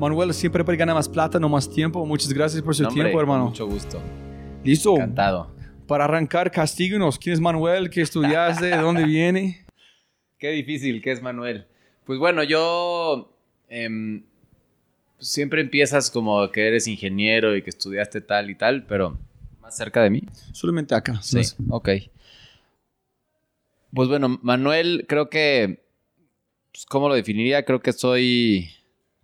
Manuel, siempre para ganar más plata, no más tiempo. Muchas gracias por su tiempo, hermano. Mucho gusto. Listo. Encantado. Para arrancar, castíguenos. ¿Quién es Manuel? ¿Qué estudiaste? ¿De dónde viene? Qué difícil que es Manuel. Pues bueno, yo em, siempre empiezas como que eres ingeniero y que estudiaste tal y tal, pero más cerca de mí. Solamente acá. Sí. Ok. Pues bueno, Manuel, creo que, pues, ¿cómo lo definiría? Creo que soy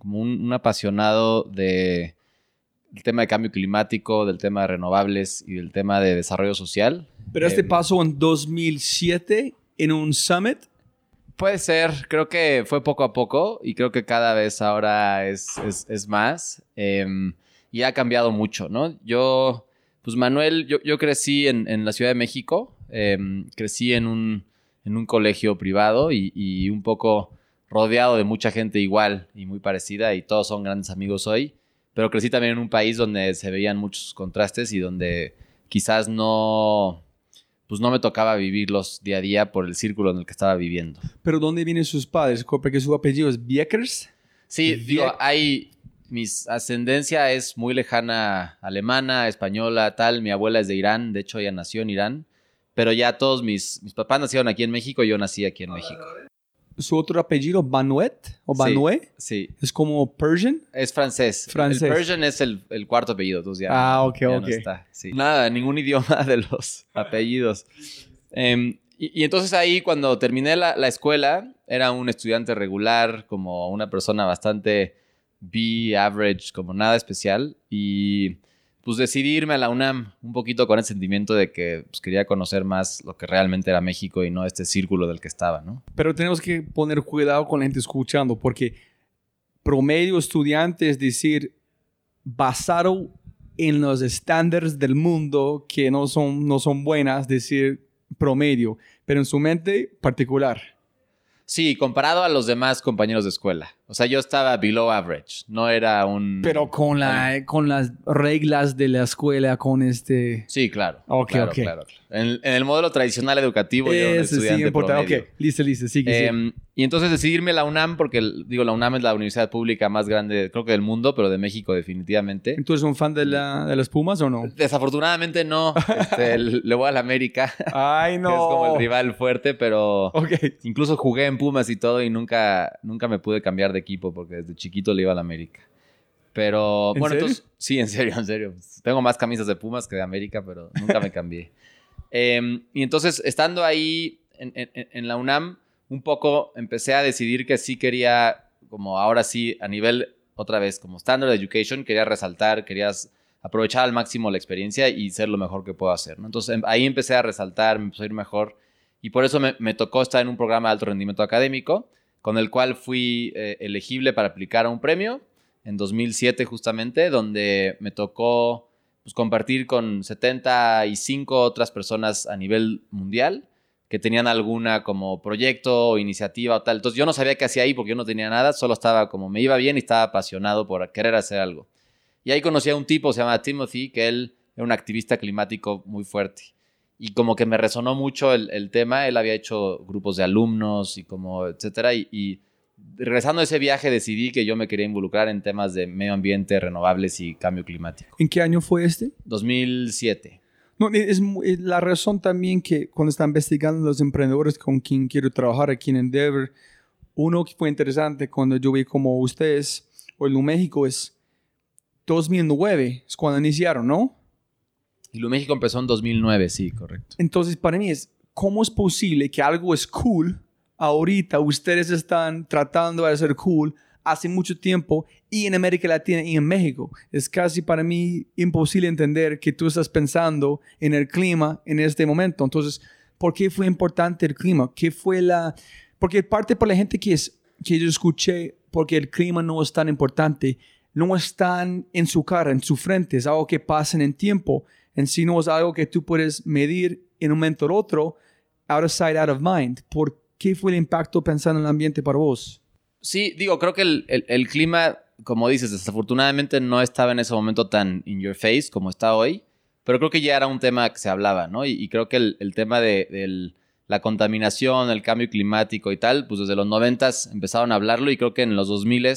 como un, apasionado de, del tema de cambio climático, del tema de renovables y del tema de desarrollo social. ¿Pero este eh, pasó en 2007 en un summit? Puede ser, creo que fue poco a poco y creo que cada vez ahora es, es, más em, y ha cambiado mucho, ¿no? Yo, pues Manuel, yo, yo crecí en, en, la Ciudad de México, em, crecí en un, en un colegio privado y, y un poco rodeado de mucha gente igual y muy parecida y todos son grandes amigos hoy, pero crecí también en un país donde se veían muchos contrastes y donde quizás no, pues no me tocaba vivirlos día a día por el círculo en el que estaba viviendo. ¿Pero dónde vienen sus padres? Porque su apellido es Viekers. Sí, digo, hay, mi ascendencia es muy lejana, alemana, española, tal. Mi abuela es de Irán, de hecho ella nació en Irán, pero ya todos mis, mis papás nacieron aquí en México y yo nací aquí en México su otro apellido, Banuet o Banuet. Sí, ¿Es como Persian? Es francés. Francés. El Persian es el, cuarto apellido, entonces ya. Ah, ok, ok. No está. Nada, ningún idioma de los apellidos. Em, y, entonces ahí, cuando terminé la, la, escuela, era un estudiante regular, como una persona bastante B, average, como nada especial. Y pues decidí irme a la UNAM un poquito con el sentimiento de que pues, quería conocer más lo que realmente era México y no este círculo del que estaba, ¿no? Pero tenemos que poner cuidado con la gente escuchando porque promedio estudiante es decir, basado en los estándares del mundo que no son, no son buenas, decir promedio, pero en su mente particular. Sí, comparado a los demás compañeros de escuela. O sea, yo estaba below average, no era un... Pero con, la, con las reglas de la escuela, con este... Sí, claro. Ok, claro, ok. Claro. En, el modelo tradicional educativo yo era estudiante sí, promedio. Ok, listo, listo, sigue, eh, Y entonces decidirme la UNAM, porque digo, la UNAM es la universidad pública más grande, creo que del mundo, pero de México definitivamente. ¿Tú eres un fan de, la, de las Pumas o no? Desafortunadamente no. Este, le voy a la América. Ay, no. es como el rival fuerte, pero okay. incluso jugué en Pumas y todo y nunca, nunca me pude cambiar de equipo porque desde chiquito le iba a la América. Pero, ¿En bueno, serio? entonces, sí, en serio, en serio. Tengo más camisas de Pumas que de América, pero nunca me cambié. eh, y entonces, estando ahí en, en, en, la UNAM, un poco empecé a decidir que sí quería, como ahora sí, a nivel, otra vez, como Standard Education, quería resaltar, querías aprovechar al máximo la experiencia y ser lo mejor que puedo hacer. ¿no? Entonces, ahí empecé a resaltar, me empezó a ir mejor y por eso me, me, tocó estar en un programa de alto rendimiento académico, con el cual fui eh, elegible para aplicar a un premio en 2007 justamente, donde me tocó pues, compartir con 75 otras personas a nivel mundial que tenían alguna como proyecto o iniciativa o tal. Entonces yo no sabía qué hacía ahí porque yo no tenía nada, solo estaba como me iba bien y estaba apasionado por querer hacer algo. Y ahí conocí a un tipo, se llama Timothy, que él era un activista climático muy fuerte y como que me resonó mucho el, el, tema. Él había hecho grupos de alumnos y como, etcétera. Y, y, regresando a ese viaje decidí que yo me quería involucrar en temas de medio ambiente, renovables y cambio climático. ¿En qué año fue este? 2007. No, es, es la razón también que cuando está investigando los emprendedores con quien quiero trabajar aquí en Endeavor, uno que fue interesante cuando yo vi como ustedes, o en México, es 2009, es cuando iniciaron, ¿no? Ilu México empezó en 2009, sí, correcto. Entonces, para mí es, ¿cómo es posible que algo es cool ahorita? Ustedes están tratando de hacer cool hace mucho tiempo y en América Latina y en México. Es casi para mí imposible entender que tú estás pensando en el clima en este momento. Entonces, ¿por qué fue importante el clima? ¿Qué fue la...? Porque parte por la gente que, es, que yo escuché, porque el clima no es tan importante, no están en su cara, en su frente, es algo que pasa en tiempo. En sí no es algo que tú puedes medir en un momento u otro, out of sight, out of mind. ¿Por qué fue el impacto pensando en el ambiente para vos? Sí, digo, creo que el, clima, como dices, desafortunadamente no estaba en ese momento tan in your face como está hoy, pero creo que ya era un tema que se hablaba, ¿no? Y, creo que el, tema de, la contaminación, el cambio climático y tal, pues desde los noventas empezaron a hablarlo y creo que en los 2000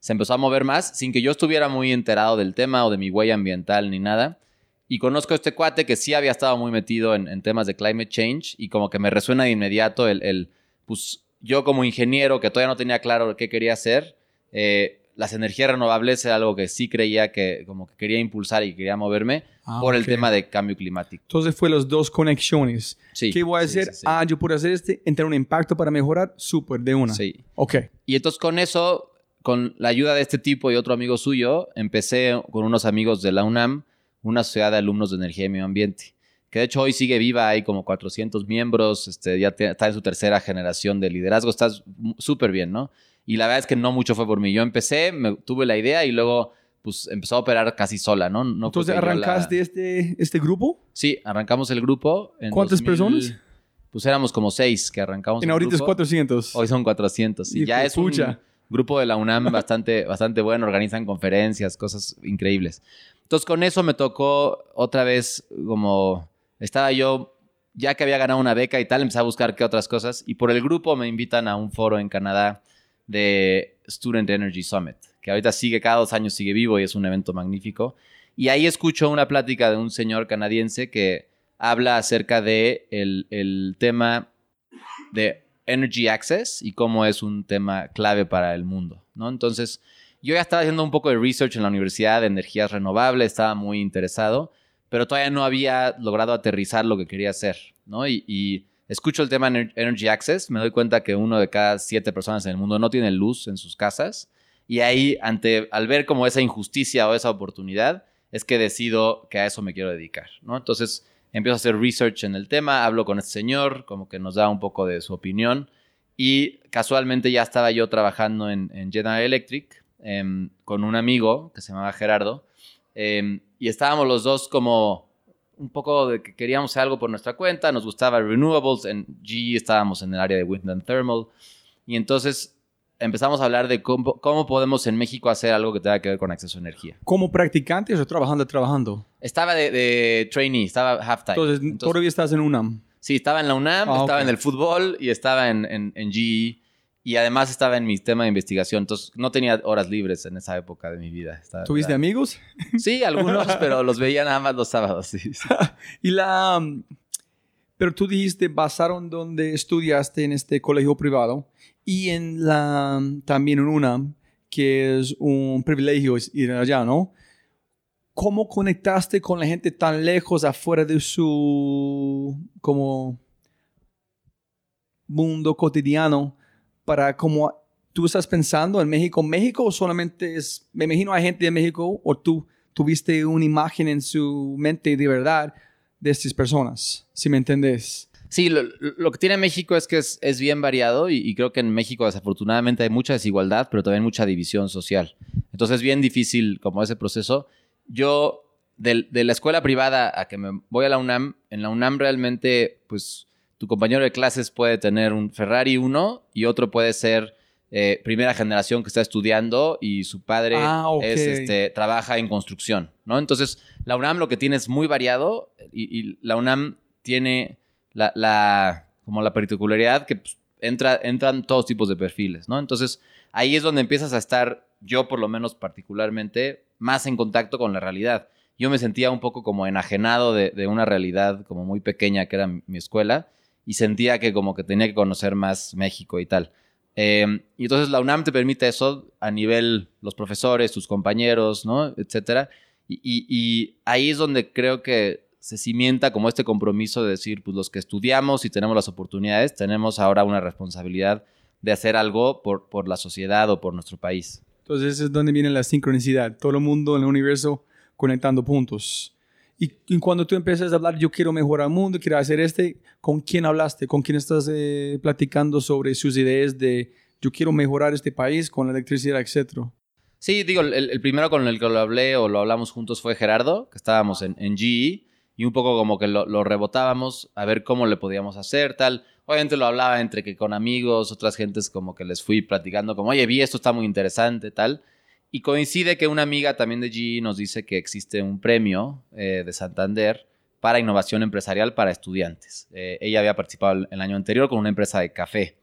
se empezó a mover más sin que yo estuviera muy enterado del tema o de mi huella ambiental ni nada. Y conozco a este cuate que sí había estado muy metido en, temas de climate change y como que me resuena de inmediato el, el pues yo como ingeniero que todavía no tenía claro qué quería hacer, eh, las energías renovables era algo que sí creía que como que quería impulsar y quería moverme ah, por el tema de cambio climático. Entonces fue las dos conexiones. Sí, ¿Qué voy a hacer? ah, yo puedo hacer este, entrar un impacto para mejorar, súper, de una. Sí. Ok. Y entonces con eso, con la ayuda de este tipo y otro amigo suyo, empecé con unos amigos de la UNAM, una sociedad de alumnos de energía y medio ambiente que de hecho hoy sigue viva, hay como 400 miembros, este, ya está en su tercera generación de liderazgo, está súper bien, ¿no? Y la verdad es que no mucho fue por mí. Yo empecé, me, tuve la idea y luego pues empezó a operar casi sola, ¿no? no Entonces arrancaste este, este grupo? Sí, arrancamos el grupo. En ¿Cuántas personas? Pues éramos como seis que arrancamos. En ahorita es 400. Hoy son 400. Y, ya es un grupo de la UNAM bastante, bastante bueno, organizan conferencias, cosas increíbles. Entonces con eso me tocó otra vez como estaba yo, ya que había ganado una beca y tal, empecé a buscar qué otras cosas. Y por el grupo me invitan a un foro en Canadá de Student Energy Summit, que ahorita sigue, cada dos años sigue vivo y es un evento magnífico. Y ahí escucho una plática de un señor canadiense que habla acerca de el, el tema de energy access y cómo es un tema clave para el mundo, ¿no? Entonces, yo ya estaba haciendo un poco de research en la universidad de energías renovables, estaba muy interesado pero todavía no había logrado aterrizar lo que quería hacer, ¿no? Y, escucho el tema Energy Access, me doy cuenta que uno de cada siete personas en el mundo no tiene luz en sus casas, y ahí, ante, al ver como esa injusticia o esa oportunidad, es que decido que a eso me quiero dedicar, ¿no? Entonces empiezo a hacer research en el tema, hablo con este señor, como que nos da un poco de su opinión, y casualmente ya estaba yo trabajando en, General Electric em, con un amigo que se llamaba Gerardo, em, y estábamos los dos como un poco de que queríamos hacer algo por nuestra cuenta, nos gustaba renewables, en G estábamos en el área de wind and thermal, y entonces empezamos a hablar de cómo, cómo, podemos en México hacer algo que tenga que ver con acceso a energía. ¿Como practicante o trabajando, trabajando? Estaba de, trainee, estaba half-time. Entonces, ¿todavía estás en UNAM? Sí, estaba en la UNAM, ah, estaba en el fútbol y estaba en, en, en GE y además estaba en mi tema de investigación, entonces no tenía horas libres en esa época de mi vida. ¿Tuviste amigos? Sí, algunos, pero los veía nada más los sábados. y la... Pero tú dijiste, basaron donde estudiaste en este colegio privado y en la también en UNAM, que es un privilegio ir allá, ¿no? ¿Cómo conectaste con la gente tan lejos afuera de su como mundo cotidiano para como tú estás pensando en México, México solamente es, me imagino hay gente de México o tú tuviste una imagen en su mente de verdad de estas personas, si me entendés. Sí, lo, que tiene México es que es, bien variado y, creo que en México desafortunadamente hay mucha desigualdad, pero también mucha división social. Entonces es bien difícil como ese proceso. Yo, de, de, la escuela privada a que me voy a la UNAM, en la UNAM realmente, pues tu compañero de clases puede tener un Ferrari uno y otro puede ser eh, primera generación que está estudiando y su padre ah, este, trabaja en construcción, ¿no? Entonces, la UNAM lo que tiene es muy variado y, la UNAM tiene la, como la particularidad que pues, entra, entran todos tipos de perfiles, ¿no? Entonces, ahí es donde empiezas a estar, yo por lo menos particularmente, más en contacto con la realidad. Yo me sentía un poco como enajenado de, de una realidad como muy pequeña que era mi escuela y sentía que como que tenía que conocer más México y tal. Em, y entonces la UNAM te permite eso a nivel los profesores, tus compañeros, ¿no? Etcétera. Y, ahí es donde creo que se cimienta como este compromiso de decir, pues los que estudiamos y tenemos las oportunidades, tenemos ahora una responsabilidad de hacer algo por, por la sociedad o por nuestro país. Entonces es donde viene la sincronicidad, todo el mundo en el universo conectando puntos. Y, cuando tú empiezas a hablar, yo quiero mejorar el mundo, quiero hacer este, ¿con quién hablaste? ¿Con quién estás eh, platicando sobre sus ideas de yo quiero mejorar este país con la electricidad, etcétera? Sí, digo, el, primero con el que lo hablé o lo hablamos juntos fue Gerardo, que estábamos en, en GE, y un poco como que lo, lo, rebotábamos a ver cómo le podíamos hacer, tal. Obviamente lo hablaba entre que con amigos, otras gentes como que les fui platicando, como, oye, vi esto, está muy interesante, tal. Y coincide que una amiga también de GE nos dice que existe un premio eh, de Santander para innovación empresarial para estudiantes. Eh, ella había participado el año anterior con una empresa de café.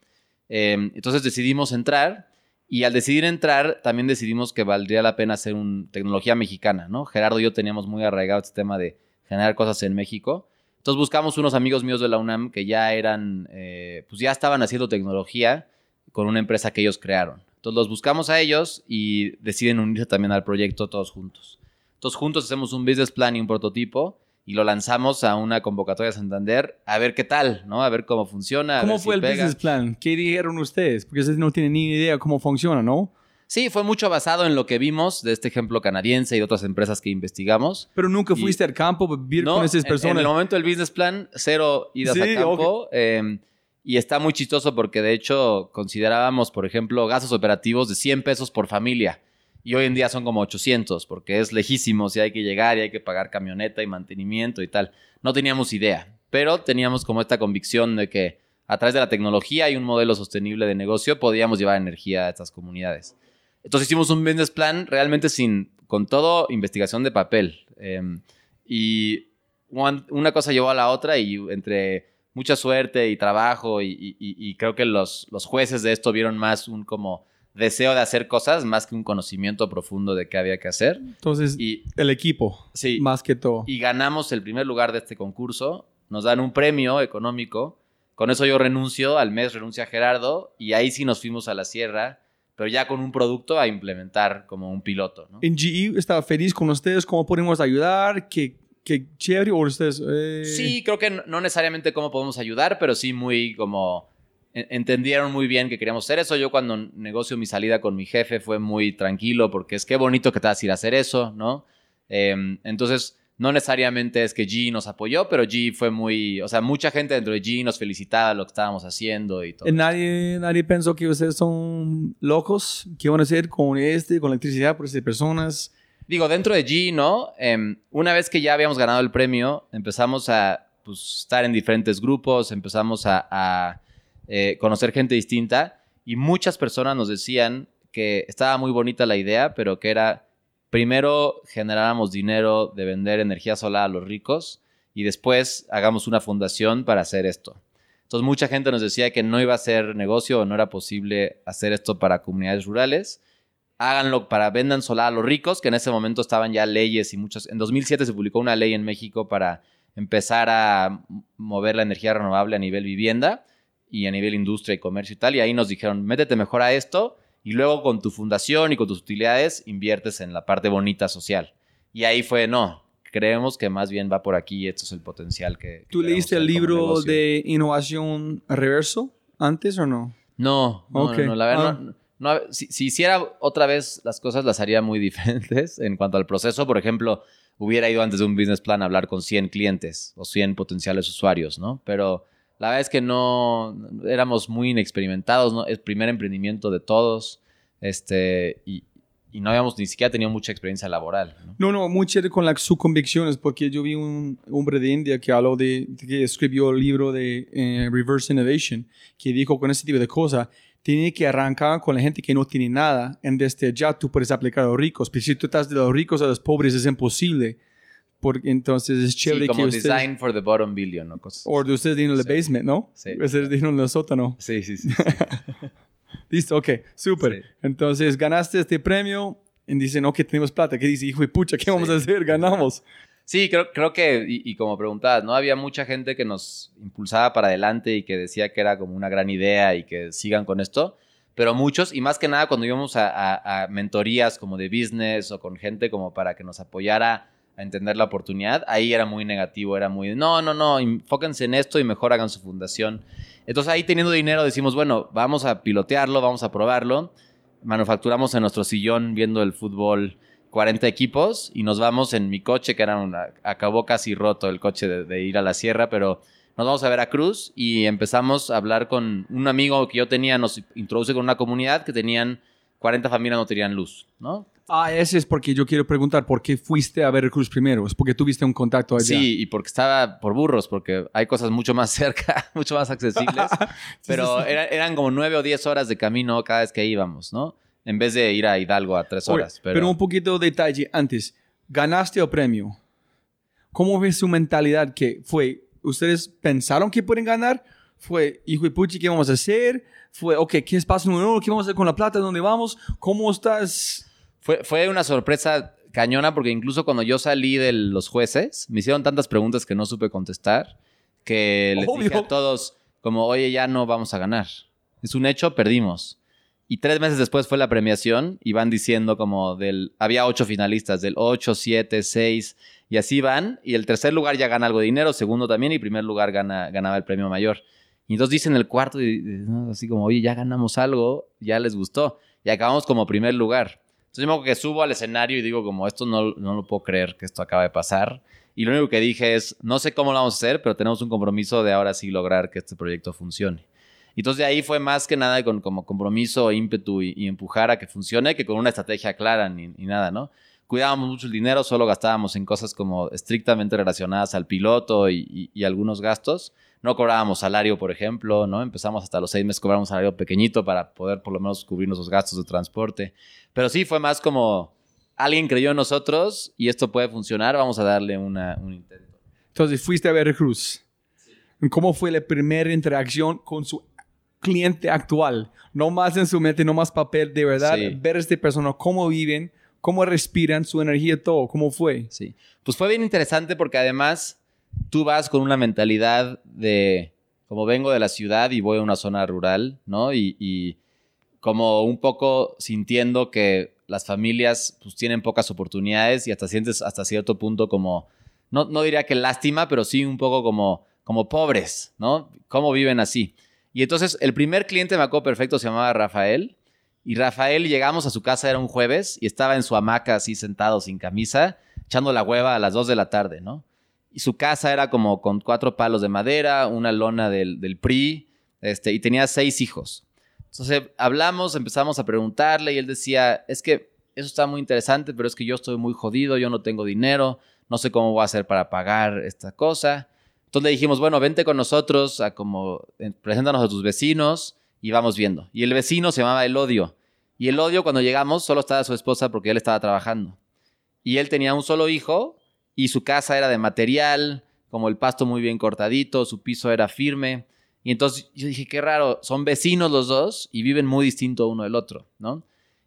Eh, entonces decidimos entrar y al decidir entrar, también decidimos que valdría la pena hacer una tecnología mexicana, ¿no? Gerardo y yo teníamos muy arraigado este tema de generar cosas en México. Entonces buscamos unos amigos míos de la UNAM que ya eran, eh, pues ya estaban haciendo tecnología con una empresa que ellos crearon. Entonces los buscamos a ellos y deciden unirse también al proyecto todos juntos. Entonces juntos hacemos un business plan y un prototipo y lo lanzamos a una convocatoria de Santander a ver qué tal, ¿no? A ver cómo funciona. ¿Cómo fue el business plan? ¿Qué dijeron ustedes? Porque ustedes no tienen ni idea cómo funciona, ¿no? Sí, fue mucho basado en lo que vimos de este ejemplo canadiense y de otras empresas que investigamos. Pero nunca fuiste al campo a vivir con esas personas. En, el momento del business plan, cero idas a campo. Em, y está muy chistoso porque de hecho considerábamos, por ejemplo, gastos operativos de 100 pesos por familia y hoy en día son como 800 porque es lejísimo si hay que llegar y hay que pagar camioneta y mantenimiento y tal. No teníamos idea, pero teníamos como esta convicción de que a través de la tecnología y un modelo sostenible de negocio podíamos llevar energía a estas comunidades. Entonces hicimos un business plan realmente sin, con todo investigación de papel. Em, y una cosa llevó a la otra y entre mucha suerte y trabajo y, creo que los, los jueces de esto vieron más un como deseo de hacer cosas más que un conocimiento profundo de qué había que hacer. Entonces, y, el equipo, sí, más que todo. Y ganamos el primer lugar de este concurso, nos dan un premio económico, con eso yo renuncio, al mes renuncia Gerardo, y ahí sí nos fuimos a la sierra, pero ya con un producto a implementar como un piloto. ¿no? ¿En GE estaba feliz con ustedes? ¿Cómo podemos ayudar? ¿Qué, qué chévere? ¿O ustedes, eh? Sí, creo que no necesariamente cómo podemos ayudar, pero sí muy como entendieron muy bien que queríamos hacer eso. Yo cuando negocio mi salida con mi jefe fue muy tranquilo porque es que bonito que te vas a ir a hacer eso, ¿no? Em, entonces, no necesariamente es que G nos apoyó, pero G fue muy, o sea, mucha gente dentro de G nos felicitaba lo que estábamos haciendo y todo. Nadie, nadie pensó que ustedes son locos, ¿qué van a hacer con este, con la electricidad por estas personas? Digo, dentro de G, ¿no? Em, una vez que ya habíamos ganado el premio, empezamos a pues, estar en diferentes grupos, empezamos a eh, conocer gente distinta y muchas personas nos decían que estaba muy bonita la idea, pero que era primero generáramos dinero de vender energía solar a los ricos y después hagamos una fundación para hacer esto. Entonces mucha gente nos decía que no iba a ser negocio o no era posible hacer esto para comunidades rurales. Háganlo para vendan solar a los ricos, que en ese momento estaban ya leyes y muchos. En 2007 se publicó una ley en México para empezar a mover la energía renovable a nivel vivienda y a nivel industria y comercio y tal. Y ahí nos dijeron, métete mejor a esto y luego con tu fundación y con tus utilidades inviertes en la parte bonita social. Y ahí fue, no, creemos que más bien va por aquí y esto es el potencial que... ¿Tú leíste el libro de innovación reverso antes o no? No, no, no, la verdad, ah. no, si, si, hiciera otra vez las cosas las haría muy diferentes en cuanto al proceso. Por ejemplo, hubiera ido antes de un business plan a hablar con 100 clientes o 100 potenciales usuarios, ¿no? Pero la verdad es que no éramos muy inexperimentados, ¿no? Es primer emprendimiento de todos. Este, y, no habíamos ni siquiera tenido mucha experiencia laboral. No, no, muy chévere con las, sus convicciones, porque yo vi un hombre de India que habló de, que escribió el libro de eh, Reverse Innovation, que dijo con ese tipo de cosas, tiene que arrancar con la gente que no tiene nada, en desde ya tú puedes aplicar a los ricos, pero si tú estás de los ricos a los pobres es imposible porque entonces es chévere sí, como design for the bottom billion o cosas. O de ustedes en el basement, ¿no? Sí. Ustedes dijeron en el sótano. Sí, sí, sí. Listo, ok, súper. Entonces ganaste este premio y dicen, ok, tenemos plata. ¿Qué dice? Hijo de pucha, ¿qué vamos a hacer? Ganamos. Sí, creo, creo que, y, como preguntabas, ¿no? Había mucha gente que nos impulsaba para adelante y que decía que era como una gran idea y que sigan con esto, pero muchos, y más que nada cuando íbamos a mentorías como de business o con gente como para que nos apoyara a entender la oportunidad, ahí era muy negativo, era muy, no, no, no, enfóquense en esto y mejor hagan su fundación. Entonces ahí teniendo dinero decimos, bueno, vamos a pilotearlo, vamos a probarlo, manufacturamos en nuestro sillón viendo el fútbol 40 equipos y nos vamos en mi coche, que era una, acabó casi roto el coche de, ir a la sierra, pero nos vamos a Veracruz y empezamos a hablar con un amigo que yo tenía, nos introduce con una comunidad que tenían 40 familias no tenían luz, ¿no? Ah, ese es porque yo quiero preguntar, ¿por qué fuiste a Veracruz primero? ¿Es porque tuviste un contacto allá? Sí, y porque estaba por burros, porque hay cosas mucho más cerca, mucho más accesibles, pero eran como nueve o diez horas de camino cada vez que íbamos, ¿no? En vez de ir a Hidalgo a tres horas. pero... un poquito de detalle antes. ¿Ganaste el premio? ¿Cómo fue su mentalidad que fue? ¿Ustedes pensaron que pueden ganar? ¿Fue, hijo de puchi, qué vamos a hacer? ¿Fue, ok, qué es paso número uno? ¿Qué vamos a hacer con la plata? ¿Dónde vamos? ¿Cómo estás? Fue, una sorpresa cañona porque incluso cuando yo salí de los jueces, me hicieron tantas preguntas que no supe contestar, que les dije a todos como, oye, ya no vamos a ganar. Es un hecho, perdimos. Y tres meses después fue la premiación y van diciendo como del... Había ocho finalistas, del ocho, siete, seis, y así van. Y el tercer lugar ya gana algo de dinero, segundo también, y primer lugar gana, ganaba el premio mayor. Y entonces dicen el cuarto, y, así como, oye, ya ganamos algo, ya les gustó. Y acabamos como primer lugar. Entonces yo me que subo al escenario y digo como esto no, no lo puedo creer que esto acaba de pasar. Y lo único que dije es, no sé cómo lo vamos a hacer, pero tenemos un compromiso de ahora sí lograr que este proyecto funcione. Y entonces de ahí fue más que nada con como compromiso, ímpetu y, empujar a que funcione que con una estrategia clara ni, nada, ¿no? Cuidábamos mucho el dinero, solo gastábamos en cosas como estrictamente relacionadas al piloto y, y algunos gastos. No cobrábamos salario, por ejemplo, ¿no? Empezamos hasta los seis meses cobrar un salario pequeñito para poder por lo menos cubrir nuestros gastos de transporte. Pero sí, fue más como alguien creyó en nosotros y esto puede funcionar, vamos a darle una, un intento. Entonces fuiste a Veracruz. ¿Cómo fue la primera interacción con su cliente actual? No más en su mente, no más papel, de verdad, ver a esta persona, cómo viven, cómo respiran, su energía, todo, cómo fue. Sí, pues fue bien interesante porque además tú vas con una mentalidad de, como vengo de la ciudad y voy a una zona rural, ¿no? Y, como un poco sintiendo que las familias pues tienen pocas oportunidades y hasta sientes hasta cierto punto como, no, no diría que lástima, pero sí un poco como, como pobres, ¿no? ¿Cómo viven así? Y entonces el primer cliente me acuerdo perfecto se llamaba Rafael. Y Rafael llegamos a su casa, era un jueves, y estaba en su hamaca así sentado sin camisa, echando la hueva a las 2 de la tarde, ¿no? Y su casa era como con cuatro palos de madera, una lona del, del PRI, este, y tenía seis hijos. Entonces hablamos, empezamos a preguntarle y él decía, es que eso está muy interesante, pero es que yo estoy muy jodido, yo no tengo dinero, no sé cómo voy a hacer para pagar esta cosa. Entonces le dijimos, bueno, vente con nosotros, a como, eh, preséntanos a tus vecinos y vamos viendo. Y el vecino se llamaba Elodio. Y Elodio cuando llegamos solo estaba su esposa porque él estaba trabajando. Y él tenía un solo hijo y su casa era de material, como el pasto muy bien cortadito, su piso era firme. Y entonces yo dije, qué raro, son vecinos los dos y viven muy distinto uno del otro, ¿no?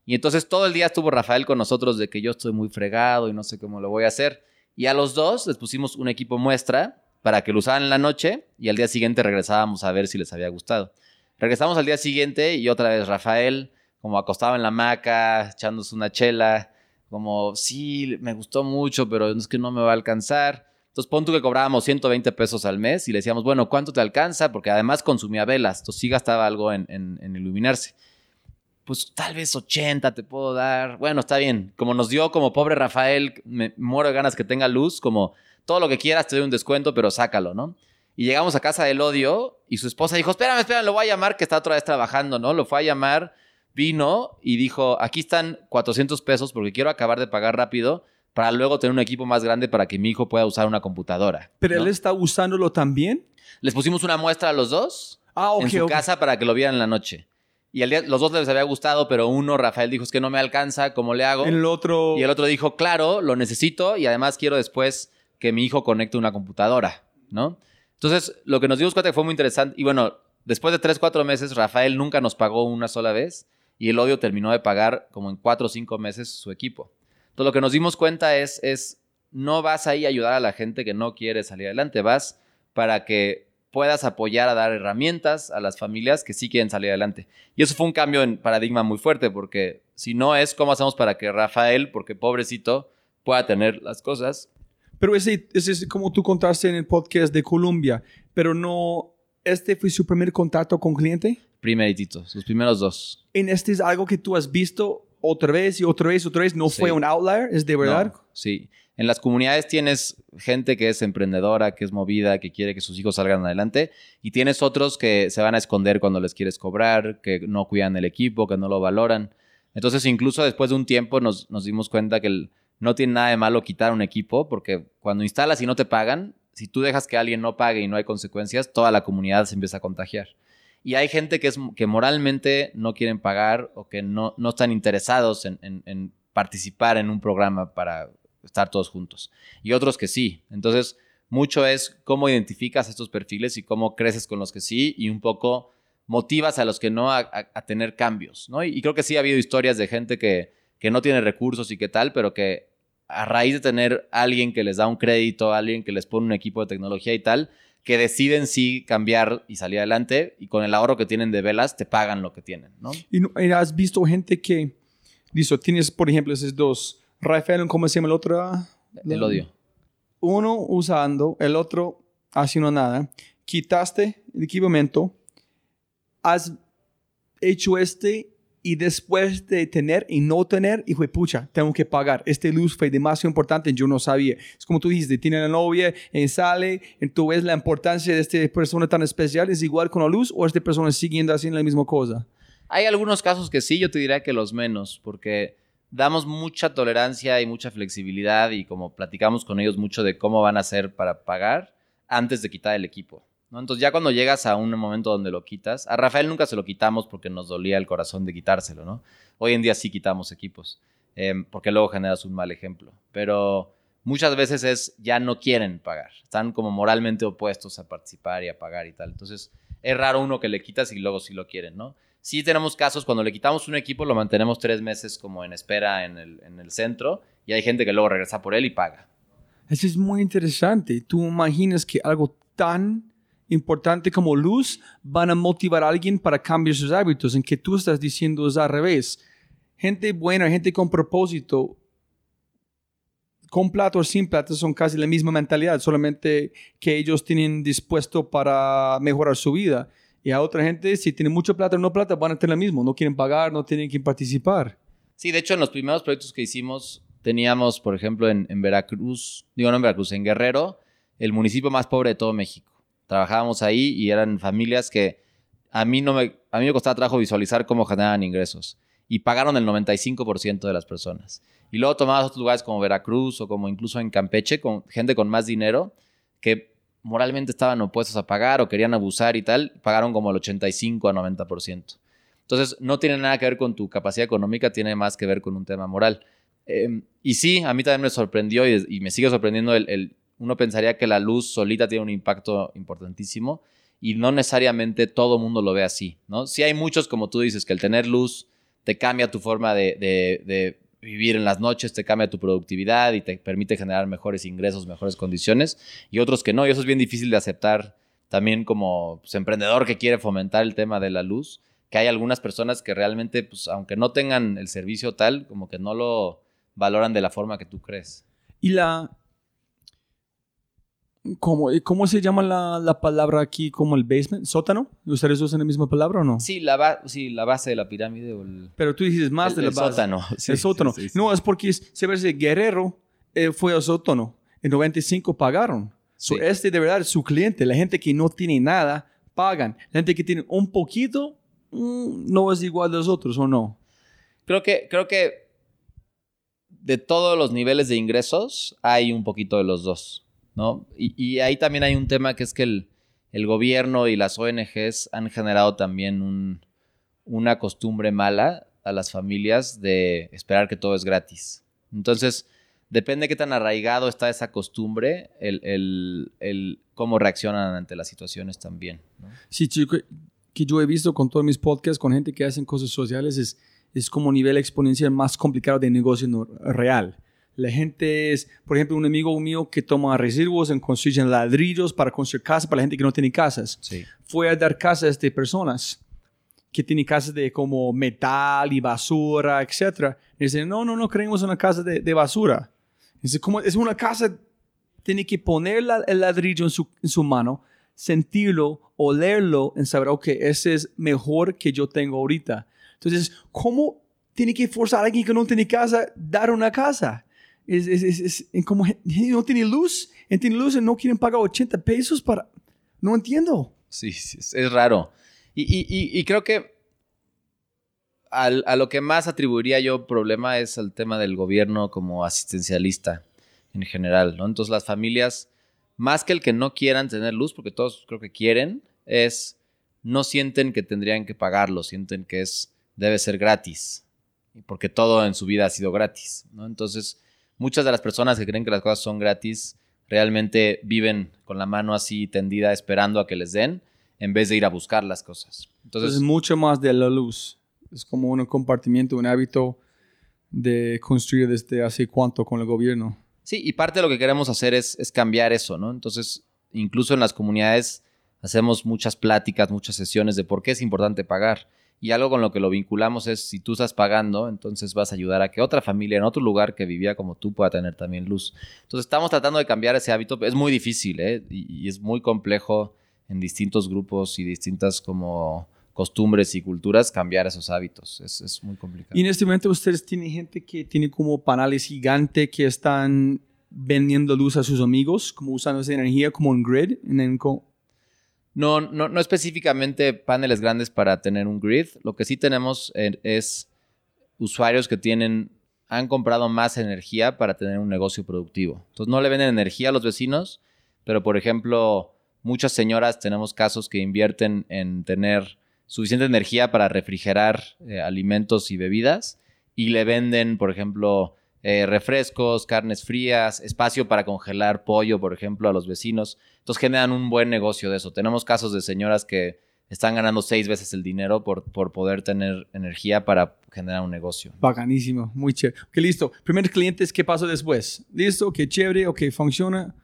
Y entonces todo el día estuvo Rafael con nosotros de que yo estoy muy fregado y no sé cómo lo voy a hacer. Y a los dos les pusimos un equipo muestra para que lo usaran en la noche y al día siguiente regresábamos a ver si les había gustado. Regresamos al día siguiente y otra vez Rafael, como acostado en la hamaca, echándose una chela, como, sí, me gustó mucho, pero es que no me va a alcanzar. Entonces, pon tú que cobrábamos 120 pesos al mes y le decíamos, bueno, ¿cuánto te alcanza? Porque además consumía velas, entonces sí gastaba algo en, en, iluminarse. Pues tal vez 80 te puedo dar. Bueno, está bien. Como nos dio como pobre Rafael, me muero de ganas que tenga luz, como todo lo que quieras te doy un descuento, pero sácalo, ¿no? Y llegamos a casa del odio y su esposa dijo, espérame, espérame, lo voy a llamar, que está otra vez trabajando, ¿no? Lo fue a llamar vino y dijo, aquí están 400 pesos porque quiero acabar de pagar rápido para luego tener un equipo más grande para que mi hijo pueda usar una computadora. ¿Pero él está usándolo también? Les pusimos una muestra a los dos ah, en su casa para que lo vieran en la noche. Y al día, los dos les había gustado, pero uno, Rafael, dijo, es que no me alcanza, ¿cómo le hago? El otro... Y el otro dijo, claro, lo necesito y además quiero después que mi hijo conecte una computadora, ¿no? Entonces, lo que nos dimos cuenta que fue muy interesante, y bueno, después de tres, cuatro meses, Rafael nunca nos pagó una sola vez y el odio terminó de pagar como en cuatro o cinco meses su equipo. Entonces lo que nos dimos cuenta es, es, no vas ahí a ayudar a la gente que no quiere salir adelante, vas para que puedas apoyar a dar herramientas a las familias que sí quieren salir adelante. Y eso fue un cambio en paradigma muy fuerte, porque si no es cómo hacemos para que Rafael, porque pobrecito, pueda tener las cosas, Pero ese, ese es como tú contaste en el podcast de Colombia, pero no, ¿este fue su primer contacto con cliente? Primeritito, sus primeros dos. ¿En este es algo que tú has visto otra vez y otra vez y otra vez? ¿No fue un outlier? ¿Es de verdad? sí. En las comunidades tienes gente que es emprendedora, que es movida, que quiere que sus hijos salgan adelante, y tienes otros que se van a esconder cuando les quieres cobrar, que no cuidan el equipo, que no lo valoran. Entonces, incluso después de un tiempo nos, nos dimos cuenta que el, no tiene nada de malo quitar un equipo, porque cuando instalas y no te pagan, si tú dejas que alguien no pague y no hay consecuencias, toda la comunidad se empieza a contagiar. Y hay gente que, es, que moralmente no quieren pagar o que no, no están interesados en, en, participar en un programa para estar todos juntos. Y otros que sí. Entonces, mucho es cómo identificas estos perfiles y cómo creces con los que sí y un poco motivas a los que no a, tener cambios. ¿no? Y, creo que sí ha habido historias de gente que, que no tiene recursos y qué tal, pero que a raíz de tener alguien que les da un crédito, alguien que les pone un equipo de tecnología y tal, que deciden sí cambiar y salir adelante y con el ahorro que tienen de velas te pagan lo que tienen, ¿no? ¿Y has visto gente que, listo, tienes por ejemplo esos dos, Rafael, ¿cómo se llama el otro? El odio. Uno usando, el otro haciendo nada. Quitaste el equipamiento, has hecho este y después de tener y no tener, hijo de pucha, tengo que pagar. Este luz fue demasiado importante, yo no sabía. Es como tú dijiste, tiene la novia, eh, sale, y tú ves la importancia de esta persona tan especial, ¿es igual con la luz o esta persona siguiendo haciendo la misma cosa? Hay algunos casos que sí, yo te diría que los menos, porque damos mucha tolerancia y mucha flexibilidad y como platicamos con ellos mucho de cómo van a hacer para pagar antes de quitar el equipo. Entonces ya cuando llegas a un momento donde lo quitas, a Rafael nunca se lo quitamos porque nos dolía el corazón de quitárselo, ¿no? Hoy en día sí quitamos equipos, em, porque luego generas un mal ejemplo, pero muchas veces es ya no quieren pagar, están como moralmente opuestos a participar y a pagar y tal. Entonces es raro uno que le quitas y luego sí lo quieren, ¿no? Sí tenemos casos, cuando le quitamos un equipo lo mantenemos tres meses como en espera en el, en el centro y hay gente que luego regresa por él y paga. Eso es muy interesante. ¿Tú imaginas que algo tan importante como luz van a motivar a alguien para cambiar sus hábitos, en que tú estás diciendo es al revés. Gente buena, gente con propósito, con plata o sin plata son casi la misma mentalidad, solamente que ellos tienen dispuesto para mejorar su vida. Y a otra gente, si tienen mucho plata o no plata, van a tener lo mismo, no quieren pagar, no tienen que participar. Sí, de hecho en los primeros proyectos que hicimos teníamos, por ejemplo, en, en Veracruz, digo no en Veracruz, en Guerrero, el municipio más pobre de todo México trabajábamos ahí y eran familias que a mí, no me, a mí me costaba trabajo visualizar cómo generaban ingresos. Y pagaron el 95% de las personas. Y luego tomabas otros lugares como Veracruz o como incluso en Campeche, con gente con más dinero, que moralmente estaban opuestos a pagar o querían abusar y tal, pagaron como el 85 a 90%. Entonces, no tiene nada que ver con tu capacidad económica, tiene más que ver con un tema moral. Em, y sí, a mí también me sorprendió y, me sigue sorprendiendo el, uno pensaría que la luz solita tiene un impacto importantísimo y no necesariamente todo el mundo lo ve así, ¿no? Hay muchos, como tú dices, que el tener luz te cambia tu forma de, vivir en las noches, te cambia tu productividad y te permite generar mejores ingresos, mejores condiciones, y otros que no, y eso es bien difícil de aceptar también como pues, emprendedor que quiere fomentar el tema de la luz, que hay algunas personas que realmente, pues aunque no tengan el servicio tal, como que no lo valoran de la forma que tú crees. Y la, ¿Cómo, ¿Cómo se llama la, la, palabra aquí como el basement? ¿Sótano? ¿Ustedes usan la misma palabra o no? Sí, la, sí, la base de la pirámide. O el, Pero tú dices más de la base. Sótano. el sótano. no, es porque se ve Guerrero eh, fue al sótano. En 95 pagaron. este de verdad es su cliente. La gente que no tiene nada, pagan. La gente que tiene un poquito, mm, no es igual de los otros, ¿o no? Creo que, creo que de todos los niveles de ingresos hay un poquito de los dos. Y, ahí también hay un tema que es que el, gobierno y las ONGs han generado también una costumbre mala a las familias de esperar que todo es gratis. Entonces, depende de qué tan arraigado está esa costumbre, el, cómo reaccionan ante las situaciones también. Sí, chico, que yo he visto con todos mis podcasts, con gente que hacen cosas sociales, es, es como nivel exponencial más complicado de negocio real. La gente es, por ejemplo, un amigo mío que toma residuos en construyen ladrillos para construir casas para la gente que no tiene casas. Fue a dar casas estas personas que tienen casas de como metal y basura, etc. Y dicen, no, no, no queremos una casa de, basura. Dice, como es una casa tiene que poner la- el ladrillo en su, en su mano, sentirlo, olerlo, en saber, ok, ese es mejor que yo tengo ahorita. Entonces, ¿cómo tiene que forzar a alguien que no tiene casa dar una casa? Es, es, es, es- como no tiene luz, y tiene luz y no quieren pagar 80 pesos para... No entiendo. Sí, es raro. Y, y- y- y creo que al- a lo que más atribuiría yo problema es el tema del gobierno como asistencialista en general, ¿no? Entonces las familias, más que el que no quieran tener luz, porque todos creo que quieren, es no sienten que tendrían que pagarlo, sienten que es debe ser gratis, porque todo en su vida ha sido gratis, ¿no? Entonces muchas de las personas que creen que las cosas son gratis realmente viven con la mano así tendida esperando a que les den en vez de ir a buscar las cosas. Entonces, es mucho más de la luz. Es como un compartimiento, un hábito de construir desde hace cuánto con el gobierno. sí, y parte de lo que queremos hacer es, es cambiar eso, ¿no? Entonces, incluso en las comunidades hacemos muchas pláticas, muchas sesiones de por qué es importante pagar. Y algo con lo que lo vinculamos es, si tú estás pagando, entonces vas a ayudar a que otra familia en otro lugar que vivía como tú pueda tener también luz. Entonces estamos tratando de cambiar ese hábito. Es muy difícil, ¿eh? Y, y es muy complejo en distintos grupos y distintas como costumbres y culturas cambiar esos hábitos. Es, es muy complicado. Y en este momento ustedes tienen gente que tiene como paneles gigantes que están vendiendo luz a sus amigos, como usando esa energía como un grid. en co- No, no, no específicamente paneles grandes para tener un grid. Lo que sí tenemos eh, es usuarios que tienen, han comprado más energía para tener un negocio productivo. Entonces no le venden energía a los vecinos, pero por ejemplo, muchas señoras tenemos casos que invierten en tener suficiente energía para refrigerar eh, alimentos y bebidas y le venden, por ejemplo, eh, refrescos, carnes frías, espacio para congelar pollo, por ejemplo, a los vecinos. Entonces generan un buen negocio de eso. Tenemos casos de señoras que están ganando seis veces el dinero por, por poder tener energía para generar un negocio. Bacanísimo, muy chévere. Ok, listo. Primeros clientes, ¿qué pasó después? Listo, qué chévere, ok, funciona.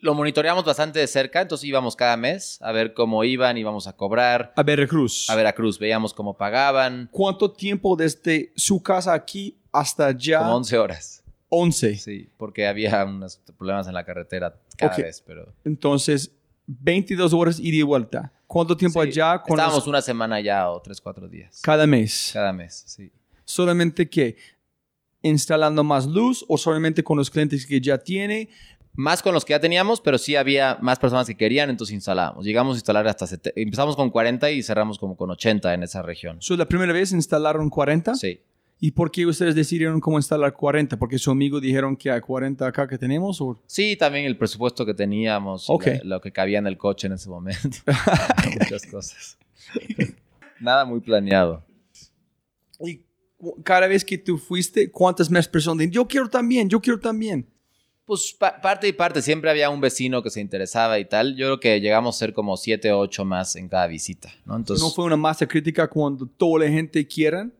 Lo monitoreamos bastante de cerca, entonces íbamos cada mes a ver cómo iban, íbamos a cobrar A Veracruz. a Veracruz, veíamos cómo pagaban, ¿Cuánto tiempo desde su casa aquí hasta allá? como 11 horas. 11. Sí, porque había unos problemas en la carretera cada Ok. vez, pero... Entonces, 22 horas ida y vuelta. ¿Cuánto tiempo Sí, allá? con Estábamos los- una semana ya o tres, cuatro días. Cada mes. Cada mes, sí. Solamente que instalando más luz o solamente con los clientes que ya tiene. Más con los que ya teníamos, pero sí había más personas que querían, entonces instalábamos. Llegamos a instalar hasta... Empezamos con 40 y cerramos como con 80 en esa región. So, la primera vez instalaron 40. Sí. ¿Y por qué ustedes decidieron cómo instalar 40? ¿Porque su amigo dijeron que hay 40 acá que tenemos? ¿O? Sí, también el presupuesto que teníamos, y Ok. la- lo que cabía en el coche en ese momento. Muchas cosas. Nada muy planeado. Y cada vez que tú fuiste, ¿cuántas más personas? dicen, Yo quiero también, yo quiero también. Pues pa- parte y parte, siempre había un vecino que se interesaba y tal. Yo creo que llegamos a ser como siete o ocho más en cada visita, ¿no? Entonces, no fue una masa crítica cuando toda la gente quieran.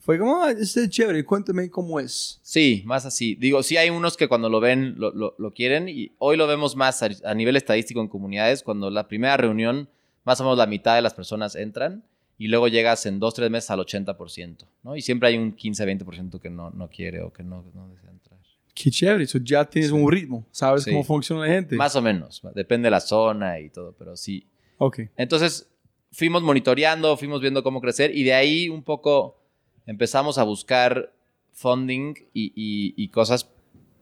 Fue como, ah, este es chévere, cuéntame cómo es. sí, más así. Digo, sí hay unos que cuando lo ven lo, lo- lo quieren y hoy lo vemos más a, a nivel estadístico en comunidades, cuando la primera reunión, más o menos la mitad de las personas entran y luego llegas en dos, tres meses al 80%, ¿no? Y siempre hay un 15, 20% que no, no quiere o que no, no desea entrar. Qué chévere, eso ya tienes un ritmo, sabes Sí. cómo funciona la gente. Más o menos, depende de la zona y todo, pero sí. Ok. Entonces fuimos monitoreando, fuimos viendo cómo crecer y de ahí un poco empezamos a buscar funding y, y- y cosas,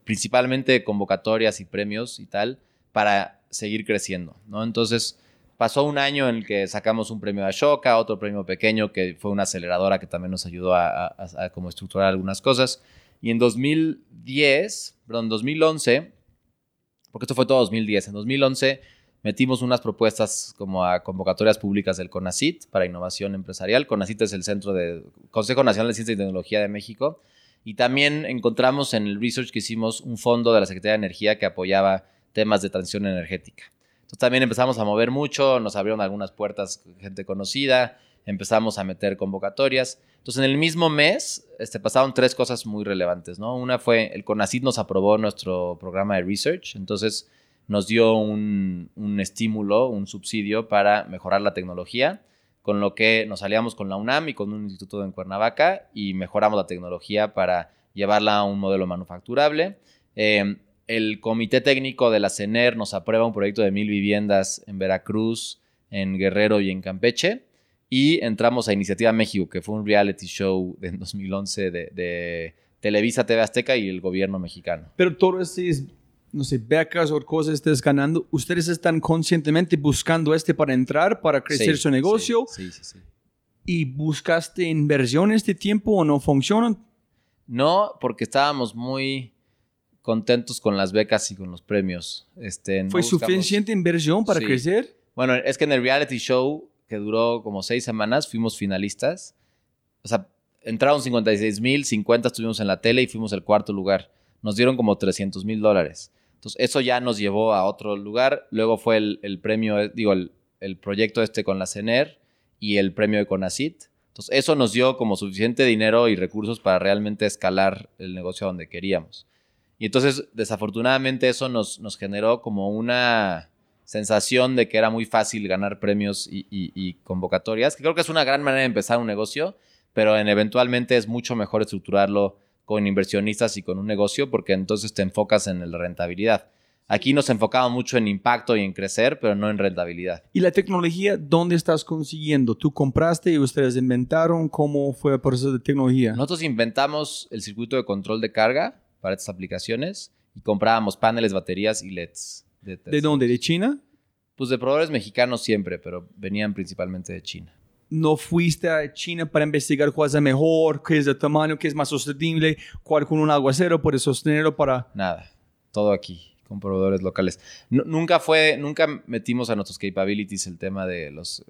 principalmente convocatorias y premios y tal, para seguir creciendo, ¿no? Entonces pasó un año en el que sacamos un premio de Ashoka, otro premio pequeño que fue una aceleradora que también nos ayudó a, a- a como estructurar algunas cosas. Y en 2010, perdón, 2011, porque esto fue todo 2010, en 2011 metimos unas propuestas como a convocatorias públicas del CONACIT para innovación empresarial. CONACIT es el centro de Consejo Nacional de Ciencia y Tecnología de México. Y también encontramos en el research que hicimos un fondo de la Secretaría de Energía que apoyaba temas de transición energética. Entonces también empezamos a mover mucho, nos abrieron algunas puertas gente conocida, empezamos a meter convocatorias. Entonces en el mismo mes este, pasaron tres cosas muy relevantes, ¿no? Una fue el CONACIT nos aprobó nuestro programa de research, entonces nos dio un, un estímulo, un subsidio para mejorar la tecnología, con lo que nos aliamos con la UNAM y con un instituto en Cuernavaca y mejoramos la tecnología para llevarla a un modelo manufacturable. Eh, el comité técnico de la CENER nos aprueba un proyecto de mil viviendas en Veracruz, en Guerrero y en Campeche. Y entramos a Iniciativa México, que fue un reality show en 2011 de, de Televisa, TV Azteca y el gobierno mexicano. Pero todo es, no sé, becas o cosas estés ganando, ¿ustedes están conscientemente buscando este para entrar, para crecer su negocio? Sí, sí, sí. ¿Y buscaste inversión este tiempo o no funcionan? No, porque estábamos muy contentos con las becas y con los premios. Este, ¿Fue suficiente inversión para crecer? Bueno, es que en el reality show, que duró como seis semanas, fuimos finalistas. O sea, entraron 56 mil, 50 estuvimos en la tele y fuimos el cuarto lugar. Nos dieron como 300 mil dólares. Entonces, eso ya nos llevó a otro lugar. Luego fue el, premio, digo, el, el, proyecto este con la CENER y el premio de CONACIT. Entonces, eso nos dio como suficiente dinero y recursos para realmente escalar el negocio donde queríamos. Y entonces, desafortunadamente, eso nos, nos generó como una sensación de que era muy fácil ganar premios y, convocatorias, que creo que es una gran manera de empezar un negocio, pero en, eventualmente es mucho mejor estructurarlo con inversionistas y con un negocio porque entonces te enfocas en la rentabilidad. Aquí nos enfocamos mucho en impacto y en crecer, pero no en rentabilidad. ¿Y la tecnología dónde estás consiguiendo? ¿Tú compraste y ustedes inventaron? ¿Cómo fue el proceso de tecnología? Nosotros inventamos el circuito de control de carga para estas aplicaciones y comprábamos paneles, baterías y LEDs. De, dónde? ¿De China? Pues de proveedores mexicanos siempre, pero venían principalmente de China. ¿No fuiste a China para investigar cuál es mejor, qué es de tamaño, qué es más sostenible, cuál con un aguacero puede sostenerlo para...? Nada, todo aquí, con proveedores locales. nunca fue, nunca metimos a nuestros capabilities el tema de los,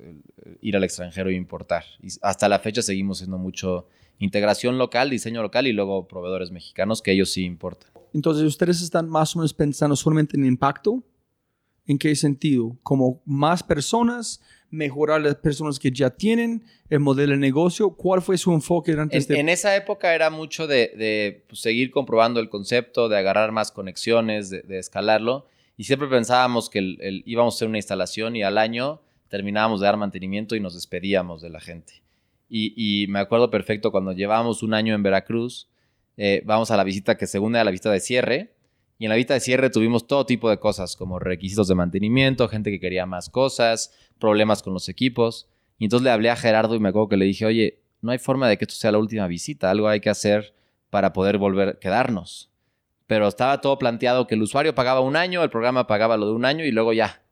ir al extranjero e importar. Y hasta la fecha seguimos siendo mucho integración local, diseño local y luego proveedores mexicanos que ellos sí importan. Entonces, ¿ustedes están más o menos pensando solamente en impacto? ¿En qué sentido? ¿Como más personas? ¿Mejorar las personas que ya tienen? ¿El modelo de negocio? ¿Cuál fue su enfoque durante en, este En esa época era mucho de, pues, seguir comprobando el concepto, de agarrar más conexiones, de, escalarlo. Y siempre pensábamos que íbamos a hacer una instalación y al año terminábamos de dar mantenimiento y nos despedíamos de la gente. Y, me acuerdo perfecto cuando llevábamos un año en Veracruz, eh, vamos a la visita que se une a la visita de cierre. Y en la visita de cierre tuvimos todo tipo de cosas, como requisitos de mantenimiento, gente que quería más cosas, problemas con los equipos. Y entonces le hablé a Gerardo y me acuerdo que le dije, oye, no hay forma de que esto sea la última visita, algo hay que hacer para poder volver a quedarnos. Pero estaba todo planteado que el usuario pagaba un año, el programa pagaba lo de un año y luego ya.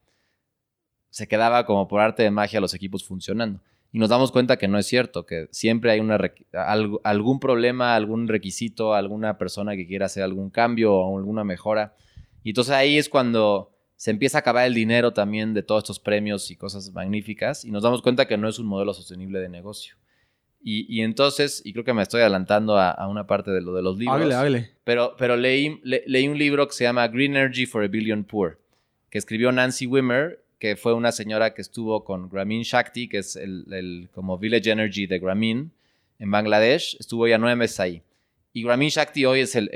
Se quedaba como por arte de magia los equipos funcionando y nos damos cuenta que no es cierto, que siempre hay una, algún problema, algún requisito, alguna persona que quiera hacer algún cambio o alguna mejora. Y entonces ahí es cuando se empieza a acabar el dinero también de todos estos premios y cosas magníficas y nos damos cuenta que no es un modelo sostenible de negocio. Y, entonces, y creo que me estoy adelantando a, una parte de lo de los libros. Hágale, hágale. Pero, pero leí, leí un libro que se llama Green Energy for a Billion Poor, que escribió Nancy Wimmer que fue una señora que estuvo con Grameen Shakti, que es el, como Village Energy de Grameen en Bangladesh. Estuvo ya nueve meses ahí. Y Grameen Shakti hoy es el,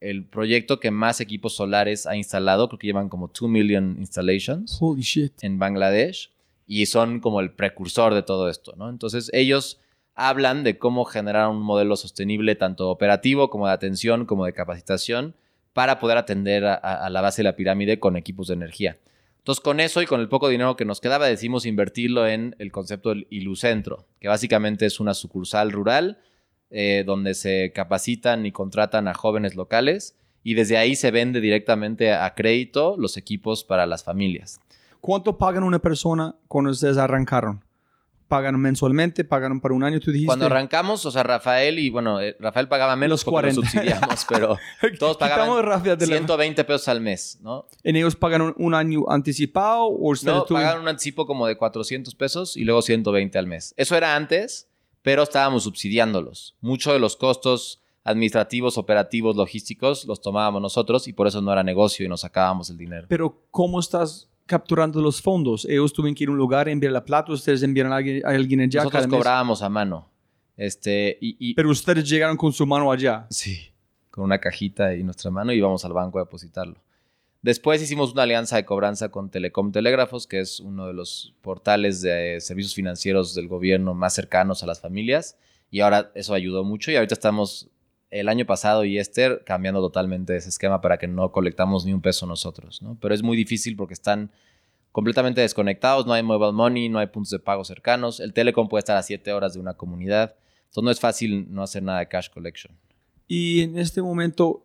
el, proyecto que más equipos solares ha instalado. Creo que llevan como 2 million installations Holy shit. en Bangladesh. Y son como el precursor de todo esto, ¿no? Entonces ellos hablan de cómo generar un modelo sostenible tanto operativo como de atención como de capacitación para poder atender a la base de la pirámide con equipos de energía. Entonces, con eso y con el poco dinero que nos quedaba, decidimos invertirlo en el concepto del Ilucentro, que básicamente es una sucursal rural eh, donde se capacitan y contratan a jóvenes locales y desde ahí se vende directamente a crédito los equipos para las familias. ¿Cuánto pagan una persona cuando ustedes arrancaron? Pagan mensualmente, pagan para un año, tú dijiste. Cuando arrancamos, o sea, Rafael y bueno, eh, Rafael pagaba menos Los 40. subsidiamos, pero todos pagaban 120 pesos al mes, ¿no? ¿En ellos pagan un, año anticipado o No, pagan un anticipo como de 400 pesos y luego 120 al mes. Eso era antes, pero estábamos subsidiándolos. Muchos de los costos administrativos, operativos, logísticos los tomábamos nosotros y por eso no era negocio y nos sacábamos el dinero. Pero ¿cómo estás capturando los fondos. Ellos tuvieron que ir a un lugar, enviar la plata, ustedes enviaron a alguien, a alguien allá. Nosotros cobrábamos a mano. Este, y, Pero ustedes llegaron con su mano allá. Sí, con una cajita y nuestra mano y íbamos al banco a depositarlo. Después hicimos una alianza de cobranza con Telecom Telégrafos, que es uno de los portales de servicios financieros del gobierno más cercanos a las familias. Y ahora eso ayudó mucho y ahorita estamos el año pasado y Esther cambiando totalmente ese esquema para que no colectamos ni un peso nosotros, ¿no? Pero es muy difícil porque están completamente desconectados, no hay mobile money, no hay puntos de pago cercanos, el telecom puede estar a 7 horas de una comunidad, entonces no es fácil no hacer nada de cash collection. Y en este momento,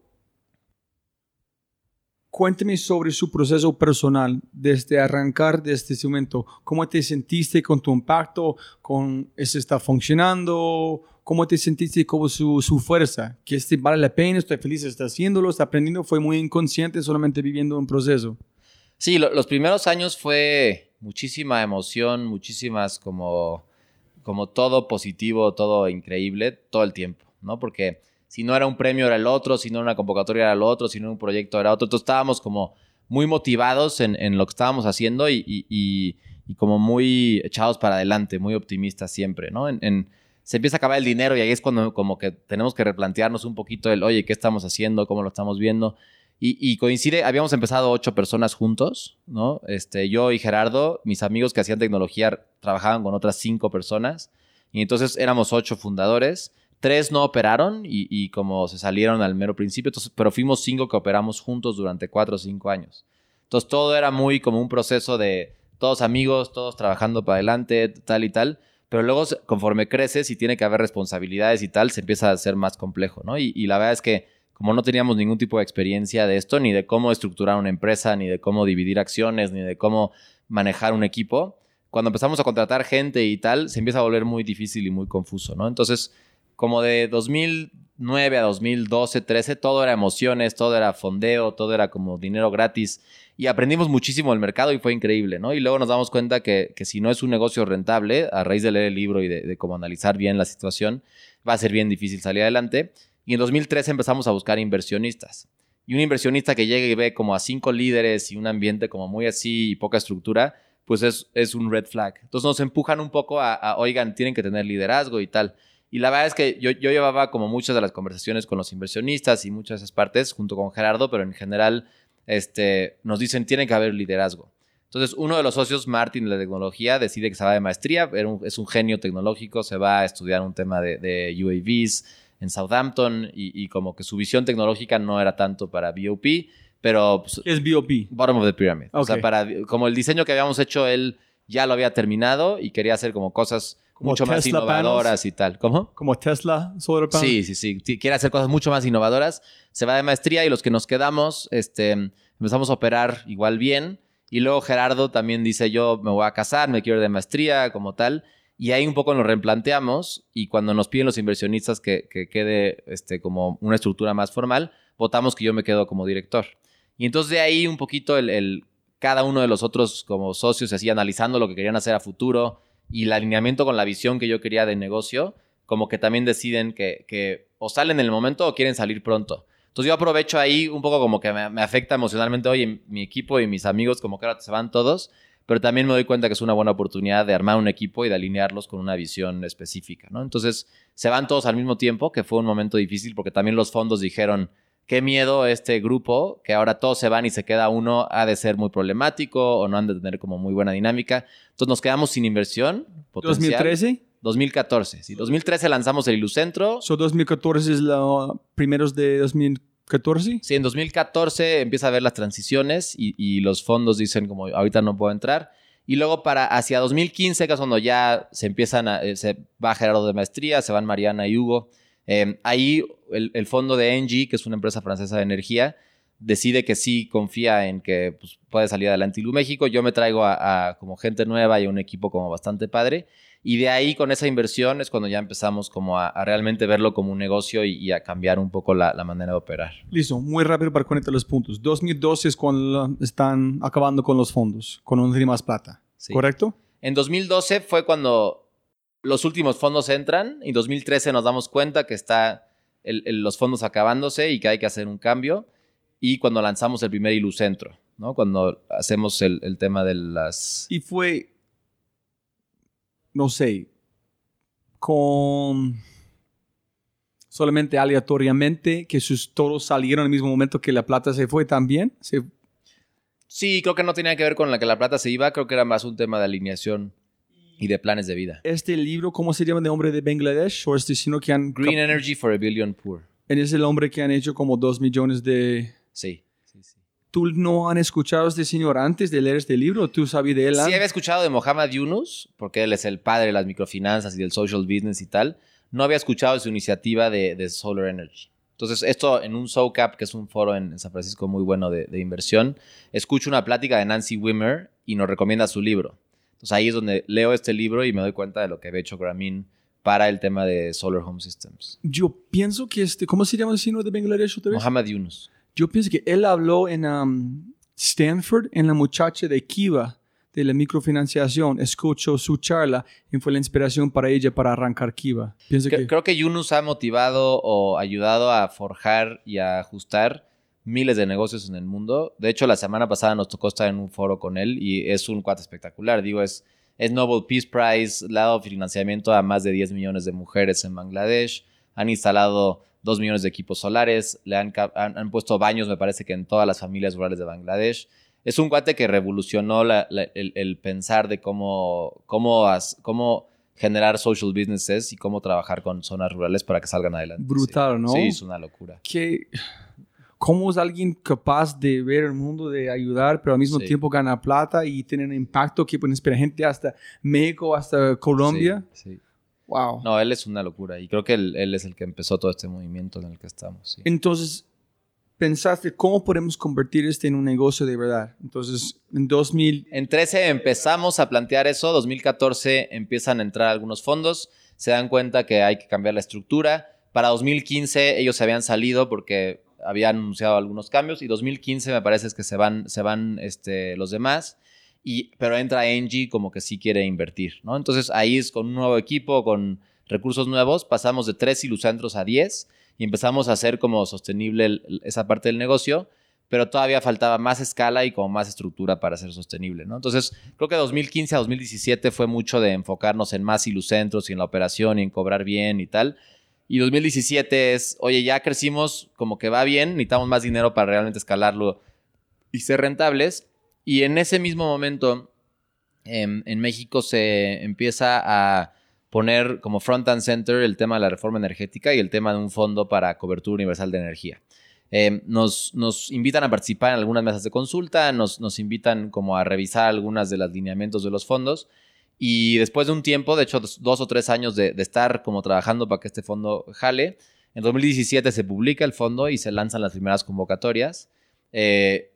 cuénteme sobre su proceso personal desde arrancar desde ese momento. ¿Cómo te sentiste con tu impacto? ¿Con eso está funcionando? ¿Cómo te sentiste con su, su fuerza? ¿Que este vale la pena? ¿Estoy feliz? ¿Está haciéndolo? ¿Está aprendiendo? ¿Fue muy inconsciente solamente viviendo un proceso? Sí, los primeros años fue muchísima emoción, muchísimas como, como todo positivo, todo increíble, todo el tiempo, ¿no? Porque si no era un premio era el otro, si no era una convocatoria era el otro, si no era un proyecto era otro. Entonces estábamos como muy motivados en, en lo que estábamos haciendo y, y, y, como muy echados para adelante, muy optimistas siempre, ¿no? En, se empieza a acabar el dinero y ahí es cuando como que tenemos que replantearnos un poquito el, oye, ¿qué estamos haciendo? ¿Cómo lo estamos viendo? Y, coincide, habíamos empezado ocho personas juntos, ¿no? Este, yo y Gerardo, mis amigos que hacían tecnología trabajaban con otras cinco personas. Y entonces éramos ocho fundadores. Tres no operaron y, como se salieron al mero principio, entonces, pero fuimos cinco que operamos juntos durante cuatro o cinco años. Entonces todo era muy como un proceso de todos amigos, todos trabajando para adelante, tal y tal. Pero luego, conforme creces y tiene que haber responsabilidades y tal, se empieza a ser más complejo, ¿no? y la verdad es que como no teníamos ningún tipo de experiencia de esto, ni de cómo estructurar una empresa, ni de cómo dividir acciones, ni de cómo manejar un equipo, cuando empezamos a contratar gente y tal, se empieza a volver muy difícil y muy confuso, ¿no? Entonces, como de 2009 a 2012, 13, todo era emociones, todo era fondeo, todo era como dinero gratis y aprendimos muchísimo del mercado y fue increíble, ¿no? Y luego nos damos cuenta que, si no es un negocio rentable, a raíz de leer el libro y de, de cómo analizar bien la situación, va a ser bien difícil salir adelante. Y en 2013 empezamos a buscar inversionistas. Y un inversionista que llegue y ve como a cinco líderes y un ambiente como muy así y poca estructura, pues es, es un red flag. Entonces nos empujan un poco a, oigan, tienen que tener liderazgo y tal. Y la verdad es que yo, yo llevaba como muchas de las conversaciones con los inversionistas y muchas de esas partes junto con Gerardo, pero en general este, nos dicen, tiene que haber liderazgo. Entonces, uno de los socios, Martin, de la tecnología, decide que se va de maestría, es un genio tecnológico, se va a estudiar un tema de, de UAVs, en Southampton y, como que su visión tecnológica no era tanto para BOP, pero... Pues, ¿Qué es BOP? Bottom of the Pyramid. O sea, para, como el diseño que habíamos hecho, él ya lo había terminado y quería hacer como cosas mucho más innovadoras y tal. ¿Cómo? Como Tesla Solar Sí, sí, sí. Quiere hacer cosas mucho más innovadoras. Se va de maestría y los que nos quedamos, este, empezamos a operar igual bien. Y luego Gerardo también dice, yo me voy a casar, me quiero ir de maestría, como tal. Y ahí un poco nos replanteamos y cuando nos piden los inversionistas que, quede este, como una estructura más formal, votamos que yo me quedo como director. Y entonces de ahí un poquito el, cada uno de los otros como socios así analizando lo que querían hacer a futuro y el alineamiento con la visión que yo quería de negocio, como que también deciden que, o salen en el momento o quieren salir pronto. Entonces yo aprovecho ahí un poco como que me, me afecta emocionalmente, oye, mi equipo y mis amigos como que ahora se van todos pero también me doy cuenta que es una buena oportunidad de armar un equipo y de alinearlos con una visión específica, ¿no? Entonces, se van todos al mismo tiempo, que fue un momento difícil porque también los fondos dijeron, qué miedo este grupo, que ahora todos se van y se queda uno, ha de ser muy problemático o no han de tener como muy buena dinámica. Entonces nos quedamos sin inversión. Potencial. ¿2013? 2014, sí. 2013 lanzamos el Ilucentro. So 2014 es los primeros de 2014. 14? Sí, en 2014 empieza a ver las transiciones y, los fondos dicen como ahorita no puedo entrar. Y luego para hacia 2015, que es cuando ya se empiezan a, eh, se va Gerardo de maestría, se van Mariana y Hugo. Eh, ahí el, fondo de Engie, que es una empresa francesa de energía, decide que sí confía en que pues, puede salir adelante Ilu México. Yo me traigo a, como gente nueva y un equipo como bastante padre. Y de ahí con esa inversión es cuando ya empezamos como a, realmente verlo como un negocio y, a cambiar un poco la, manera de operar. Listo, muy rápido para conectar los puntos. 2012 es cuando están acabando con los fondos, con un más plata, ¿correcto? En 2012 fue cuando los últimos fondos entran y en 2013 nos damos cuenta que está los fondos acabándose y que hay que hacer un cambio y cuando lanzamos el primer Ilucentro, ¿no? Cuando hacemos el, el tema de las... Y fue no sé, con solamente aleatoriamente, que sus todos salieron al mismo momento que la plata se fue también. Sí, creo que no tenía que ver con la que la plata se iba, creo que era más un tema de alineación y de planes de vida. Este libro, ¿cómo se llama de hombre de Bangladesh? ¿O este sino que han... Green Energy for a Billion Poor. Es el hombre que han hecho como dos millones de... Sí. sí, sí. ¿Tú no han escuchado a este señor antes de leer este libro? ¿Tú sabías de él? Sí, había escuchado de Mohamed Yunus, porque él es el padre de las microfinanzas y del social business y tal. No había escuchado de su iniciativa de, de Solar Energy. Entonces, esto en un SoCap, que es un foro en, San Francisco muy bueno de, de, inversión, escucho una plática de Nancy Wimmer y nos recomienda su libro. Entonces, ahí es donde leo este libro y me doy cuenta de lo que había hecho Grameen para el tema de Solar Home Systems. Yo pienso que este, ¿cómo se llama el señor de Bangladesh otra vez? Mohamed Yunus. Yo pienso que él habló en um, Stanford, en la muchacha de Kiva, de la microfinanciación, escuchó su charla y fue la inspiración para ella para arrancar Kiva. Pienso que... Creo que Yunus ha motivado o ayudado a forjar y a ajustar miles de negocios en el mundo. De hecho, la semana pasada nos tocó estar en un foro con él y es un cuate espectacular. Digo, es, es Nobel Peace Prize, le ha dado financiamiento a más de 10 millones de mujeres en Bangladesh, han instalado 2 millones de equipos solares, le han, han, puesto baños, me parece que en todas las familias rurales de Bangladesh. Es un cuate que revolucionó el, pensar de cómo, cómo, cómo generar social businesses y cómo trabajar con zonas rurales para que salgan adelante. Brutal, ¿no? Sí, es una locura. Que cómo es alguien capaz de ver el mundo, de ayudar, pero al mismo tiempo gana plata y tiene un impacto que puede inspirar gente hasta México, hasta Colombia. Sí, Wow. No, él es una locura y creo que él, es el que empezó todo este movimiento en el que estamos. Entonces, pensaste, ¿cómo podemos convertir este en un negocio de verdad? Entonces, en 2000... En 13 empezamos a plantear eso, 2014 empiezan a entrar algunos fondos, se dan cuenta que hay que cambiar la estructura. Para 2015 ellos se habían salido porque había anunciado algunos cambios y 2015 me parece es que se van, se van este, los demás. Y, pero entra Engie como que sí quiere invertir, ¿no? Entonces ahí es con un nuevo equipo, con recursos nuevos, pasamos de tres ilucentros a 10 y empezamos a hacer como sostenible esa parte del negocio, pero todavía faltaba más escala y como más estructura para ser sostenible, ¿no? Entonces creo que 2015 a 2017 fue mucho de enfocarnos en más ilucentros y en la operación y en cobrar bien y tal. Y 2017 es, oye, ya crecimos, como que va bien, necesitamos más dinero para realmente escalarlo y ser rentables. Y en ese mismo momento, em, en México se empieza a poner como front and center el tema de la reforma energética y el tema de un fondo para cobertura universal de energía. Em, nos, nos, invitan a participar en algunas mesas de consulta, nos, nos invitan como a revisar algunas de los lineamientos de los fondos y después de un tiempo, de hecho dos, o tres años de, estar como trabajando para que este fondo jale, en 2017 se publica el fondo y se lanzan las primeras convocatorias. Eh,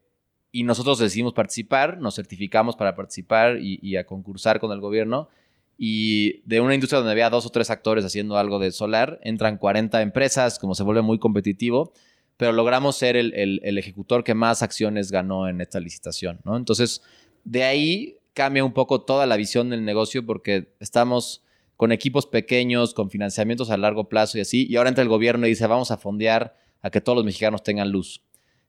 y nosotros decidimos participar, nos certificamos para participar y, a concursar con el gobierno. Y de una industria donde había dos o tres actores haciendo algo de solar, entran 40 empresas, como se vuelve muy competitivo, pero logramos ser el, el ejecutor que más acciones ganó en esta licitación. ¿no? Entonces, de ahí cambia un poco toda la visión del negocio porque estamos con equipos pequeños, con financiamientos a largo plazo y así, y ahora entra el gobierno y dice, vamos a fondear a que todos los mexicanos tengan luz,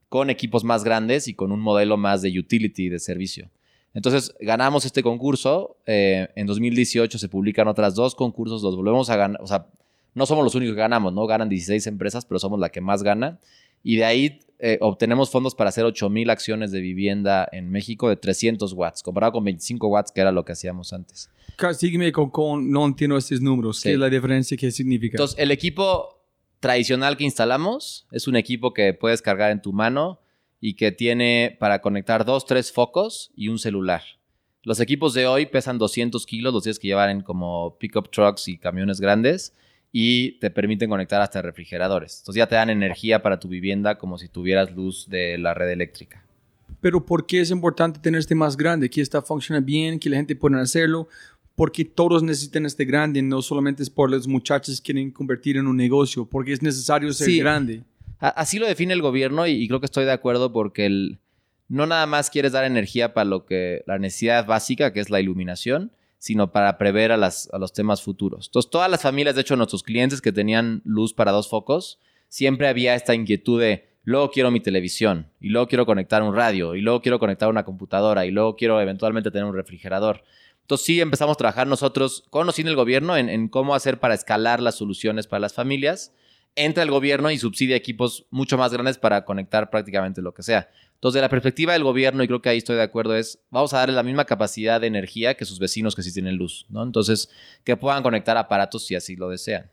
con equipos más grandes y con un modelo más de utility, de servicio. Entonces, ganamos este concurso, eh, en 2018 se publican otras dos concursos, los volvemos a ganar, o sea, no somos los únicos que ganamos, ¿no? Ganan 16 empresas, pero somos la que más gana. Y de ahí eh, obtenemos fondos para hacer 8000 acciones de vivienda en México de 300 watts, comparado con 25 watts, que era lo que hacíamos antes. Sígueme con, no entiendo estos números. ¿Qué es la diferencia? ¿Qué significa? Entonces, el equipo tradicional que instalamos es un equipo que puedes cargar en tu mano y que tiene para conectar dos, tres focos y un celular. Los equipos de hoy pesan 200 kilos, los tienes que llevar en como pickup trucks y camiones grandes y te permiten conectar hasta refrigeradores. Entonces ya te dan energía para tu vivienda como si tuvieras luz de la red eléctrica. Pero ¿por qué es importante tener este más grande? Que está funciona bien, que la gente pueda hacerlo. Porque todos necesitan este grande, no solamente es por los muchachos que quieren convertir en un negocio, porque es necesario ser grande. Así lo define el gobierno y, creo que estoy de acuerdo porque el, no nada más quieres dar energía para lo que la necesidad básica, que es la iluminación, sino para prever a, los temas futuros. Entonces, todas las familias, de hecho, nuestros clientes que tenían luz para dos focos, siempre había esta inquietud de, luego quiero mi televisión, y luego quiero conectar un radio, y luego quiero conectar una computadora, y luego quiero eventualmente tener un refrigerador. Entonces sí empezamos a trabajar nosotros con el gobierno en, cómo hacer para escalar las soluciones para las familias. Entra el gobierno y subsidia equipos mucho más grandes para conectar prácticamente lo que sea. Entonces, de la perspectiva del gobierno, y creo que ahí estoy de acuerdo, es vamos a darle la misma capacidad de energía que sus vecinos que sí tienen luz, ¿no? Entonces, que puedan conectar aparatos si así lo desean.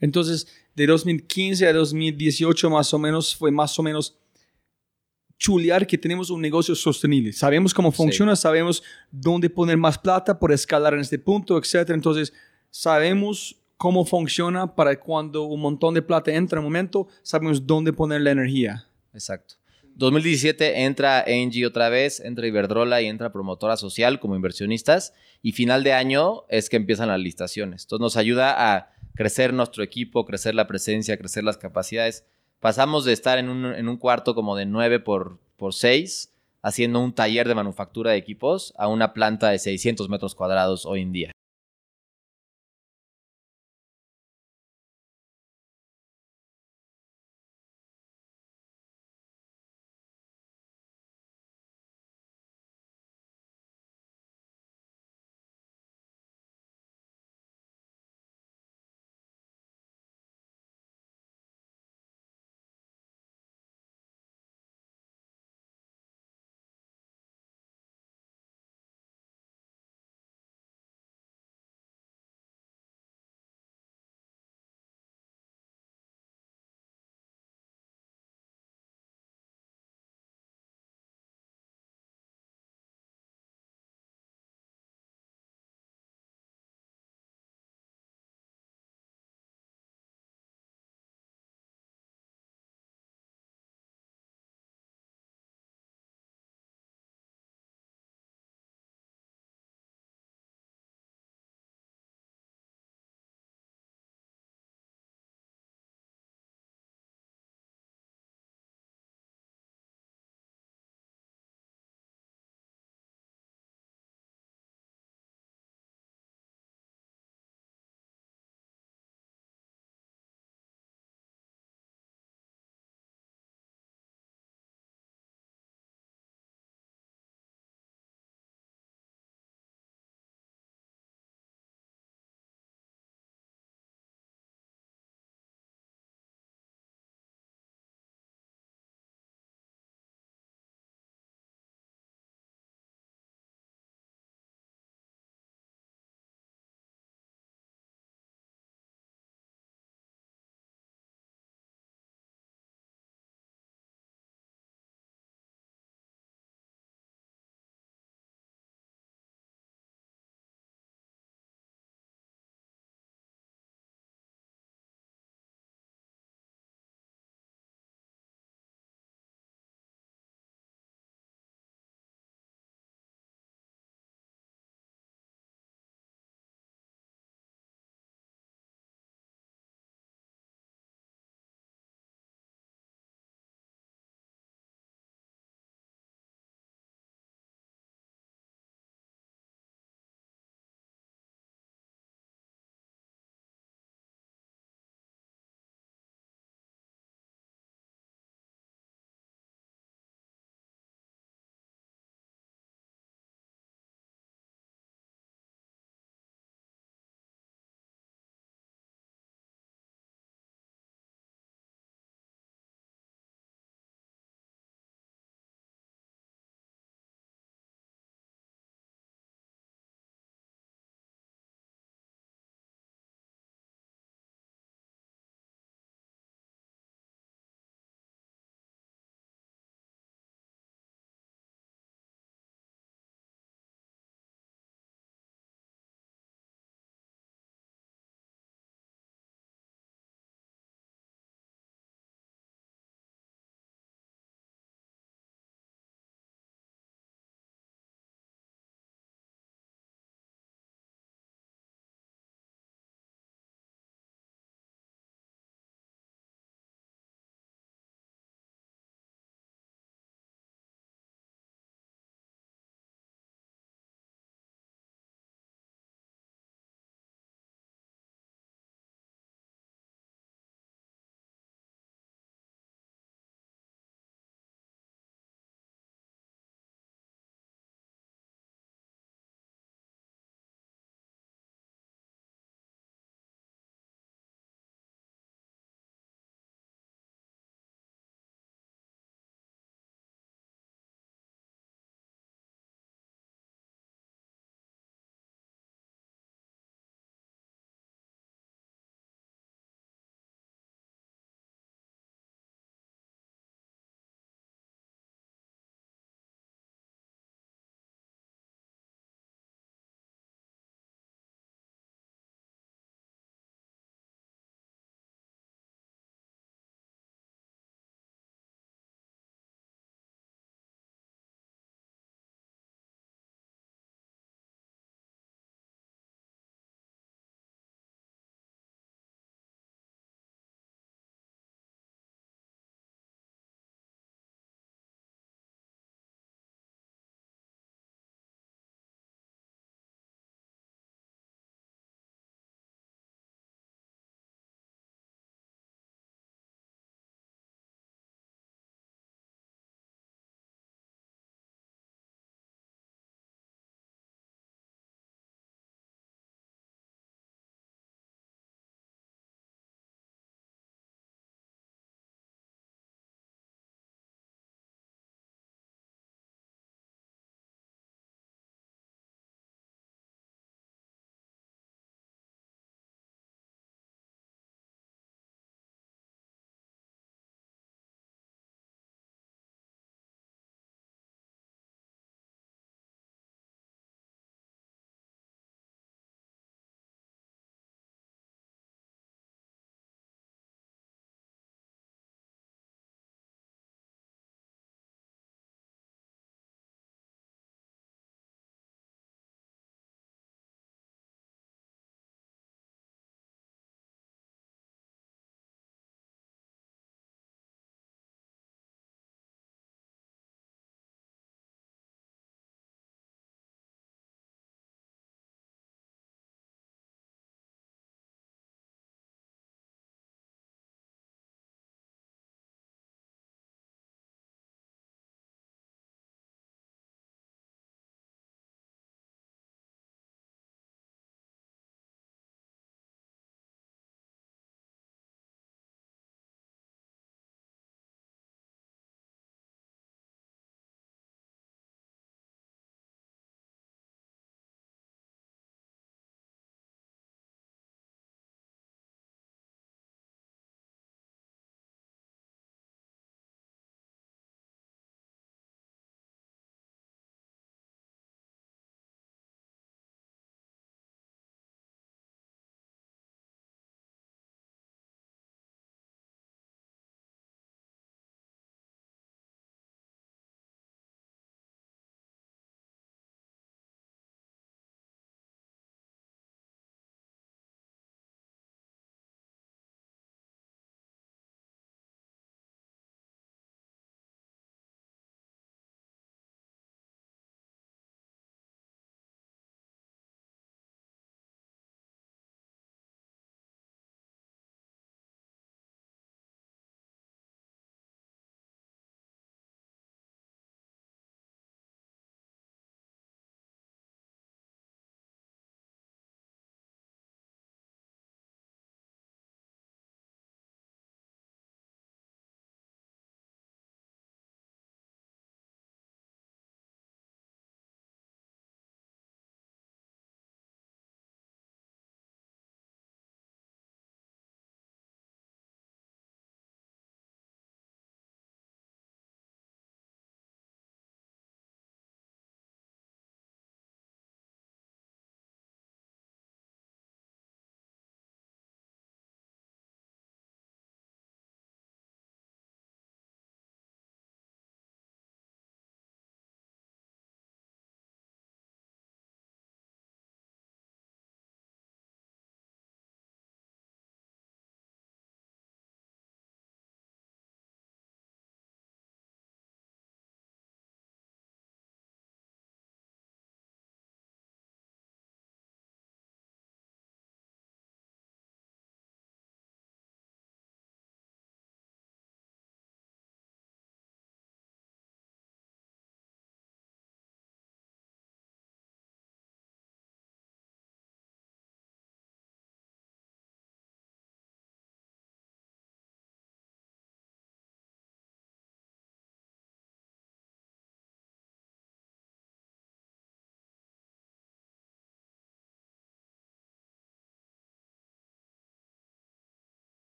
Entonces, de 2015 a 2018 más o menos fue más o menos chulear que tenemos un negocio sostenible. Sabemos cómo funciona, sabemos dónde poner más plata por escalar en este punto, etc. Entonces, sabemos cómo funciona para cuando un montón de plata entra en un momento, sabemos dónde poner la energía. Exacto. 2017 entra Engie otra vez, entra Iberdrola y entra Promotora Social como inversionistas. Y final de año es que empiezan las listaciones. Entonces nos ayuda a crecer nuestro equipo, crecer la presencia, crecer las capacidades. Pasamos de estar en un, cuarto como de 9 por, por 6, haciendo un taller de manufactura de equipos, a una planta de 600 metros cuadrados hoy en día.